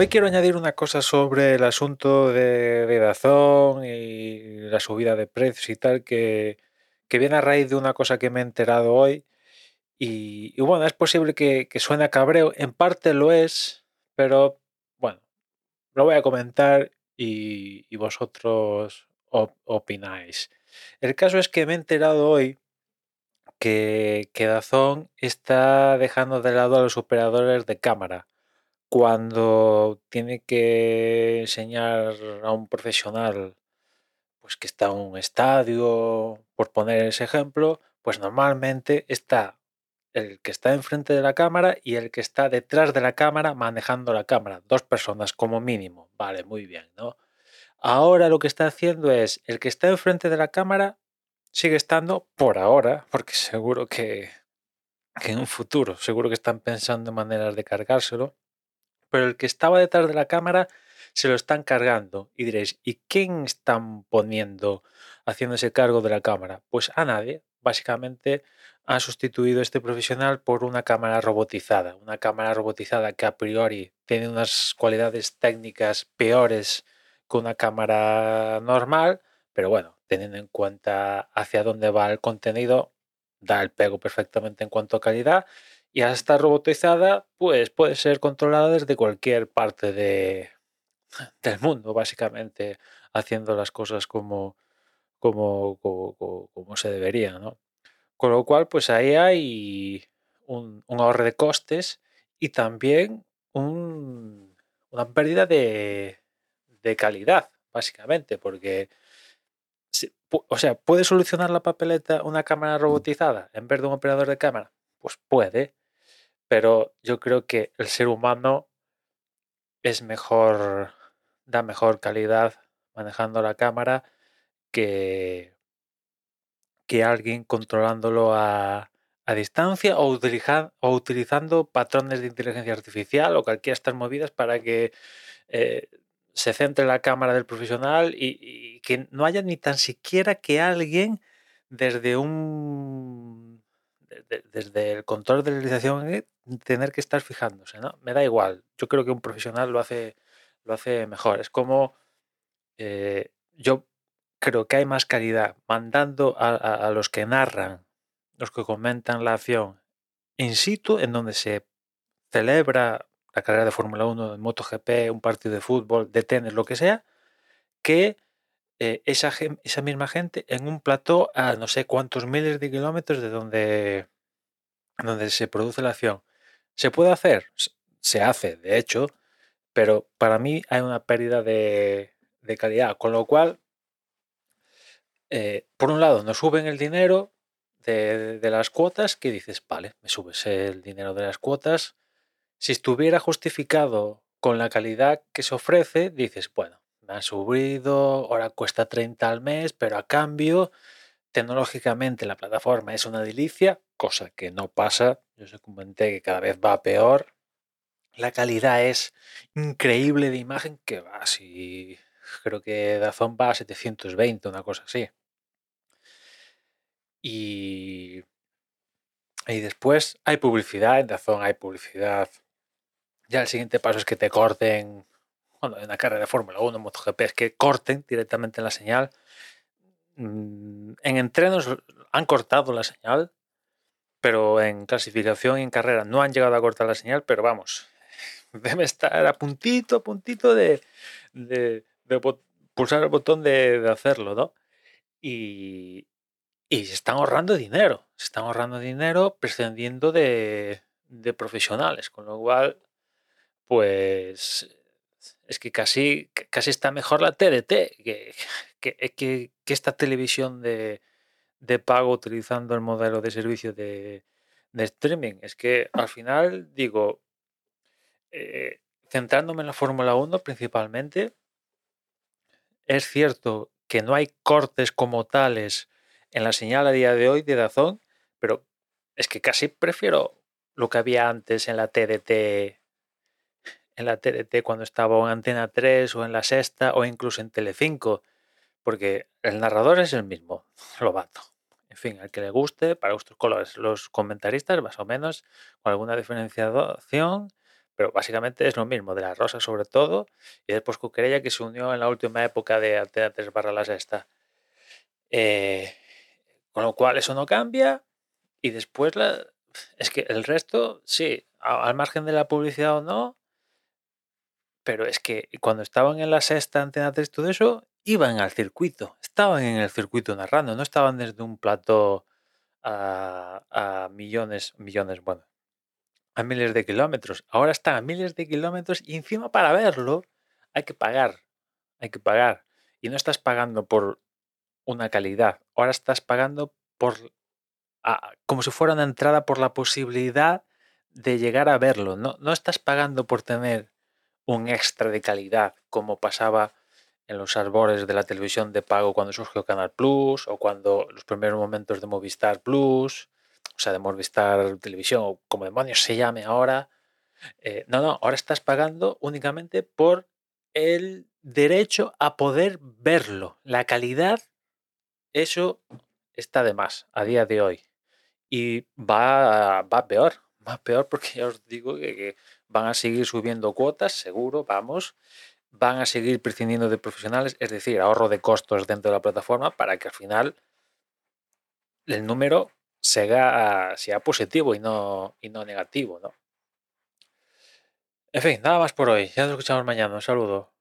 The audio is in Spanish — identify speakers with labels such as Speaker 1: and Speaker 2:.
Speaker 1: Hoy quiero añadir una cosa sobre el asunto de, de Dazón y la subida de precios y tal, que, que viene a raíz de una cosa que me he enterado hoy. Y, bueno, es posible que, que suene cabreo, en parte lo es, pero bueno, lo voy a comentar y, vosotros op- opináis. El caso es que me he enterado hoy que, que Dazón está dejando de lado a los operadores de cámara cuando tiene que enseñar a un profesional pues que está en un estadio, por poner ese ejemplo, pues normalmente está el que está enfrente de la cámara y el que está detrás de la cámara manejando la cámara. Dos personas como mínimo. Vale, muy bien, ¿no? Ahora lo que está haciendo es el que está enfrente de la cámara sigue estando por ahora, porque seguro que, que en un futuro, seguro que están pensando en maneras de cargárselo, pero el que estaba detrás de la cámara se lo están cargando. Y diréis, ¿y quién están poniendo haciéndose cargo de la cámara? Pues a nadie. Básicamente han sustituido este profesional por una cámara robotizada. Una cámara robotizada que a priori tiene unas cualidades técnicas peores que una cámara normal, pero bueno, teniendo en cuenta hacia dónde va el contenido, da el pego perfectamente en cuanto a calidad. Y al estar robotizada, pues puede ser controlada desde cualquier parte de, del mundo, básicamente, haciendo las cosas como, como, como, se debería, ¿no? Con lo cual, pues ahí hay un, un ahorro de costes y también un- una pérdida de, de calidad, básicamente, porque, o sea, ¿puede solucionar la papeleta una cámara robotizada en vez de un operador de cámara? Pues puede, pero yo creo que el ser humano es mejor, da mejor calidad manejando la cámara que, que alguien controlándolo a, a distancia o, utiliza- o utilizando patrones de inteligencia artificial o cualquiera de estas movidas para que eh, se centre la cámara del profesional y, y que no haya ni tan siquiera que alguien desde un de- de- desde el control de realización eh, tener que estar fijándose, ¿no? Me da igual. Yo creo que un profesional lo hace, lo hace mejor. Es como eh, yo creo que hay más calidad mandando a, a- los que narran, los que comentan la acción in situ, en donde se celebra la carrera de Fórmula 1, de MotoGP, un partido de fútbol, de tenis, lo que sea, que eh, esa, esa misma gente en un plató a no sé cuántos miles de kilómetros de donde, donde se produce la acción. ¿Se puede hacer? Se hace, de hecho, pero para mí hay una pérdida de, de calidad, con lo cual, eh, por un lado, nos suben el dinero de, de las cuotas, que dices, vale, me subes el dinero de las cuotas. Si estuviera justificado con la calidad que se ofrece, dices, bueno, me han subido, ahora cuesta 30 al mes, pero a cambio, tecnológicamente la plataforma es una delicia, cosa que no pasa. Yo os comenté que cada vez va peor. La calidad es increíble de imagen que va así. Creo que Dazón va a 720, una cosa así. Y, y después hay publicidad, en Dazón hay publicidad. Ya el siguiente paso es que te corten, bueno, en la carrera de Fórmula 1, MotoGP, es que corten directamente la señal. Mm, En entrenos han cortado la señal, pero en clasificación y en carrera no han llegado a cortar la señal, pero vamos, debe estar a puntito, a puntito de, de- de pulsar el botón de, de hacerlo, ¿no? Y, y se están ahorrando dinero, se están ahorrando dinero prescindiendo de, de profesionales, con lo cual, pues es que casi, casi está mejor la TDT que, que, que- que esta televisión de, de pago utilizando el modelo de servicio de, streaming. Es que al final digo, eh, centrándome en la Fórmula 1 principalmente, es cierto que no hay cortes como tales en la señal a día de hoy de Dazón, pero es que casi prefiero lo que había antes en la TDT, en la TDT cuando estaba en Antena 3 o en la Sexta o incluso en Telecinco, porque el narrador es el mismo, Lobato. En fin, al que le guste, para gustos colores. Los comentaristas, más o menos, con alguna diferenciación, pero básicamente es lo mismo, de la Rosa sobre todo, y después Cuquerella que se unió en la última época de Antena 3 barra la sexta. Eh, con lo cual eso no cambia y después es que el resto, sí, al margen de la publicidad o no, pero es que cuando estaban en la sexta Antena 3 todo eso, iban al circuito, estaban en el circuito narrando, no estaban desde un plato a, a millones, millones, bueno, a miles de kilómetros. Ahora están a miles de kilómetros y encima para verlo hay que pagar, hay que pagar. Y no estás pagando por una calidad, ahora estás pagando por como si fuera una entrada por la posibilidad de llegar a verlo. No, no estás pagando por tener un extra de calidad como pasaba en los arbores de la televisión de pago cuando surgió Canal Plus o cuando los primeros momentos de Movistar Plus, o sea, de Movistar Televisión o como demonios se llame ahora. Eh, no, no, ahora estás pagando únicamente por el derecho a poder verlo. La calidad, eso está de más a día de hoy. Y va, va peor, va peor porque ya os digo que, van a seguir subiendo cuotas, seguro, vamos. Van a seguir prescindiendo de profesionales, es decir, ahorro de costos dentro de la plataforma para que al final el número sea, sea positivo y no, y no negativo, ¿no? En fin, nada más por hoy. Ya nos escuchamos mañana. Un saludo.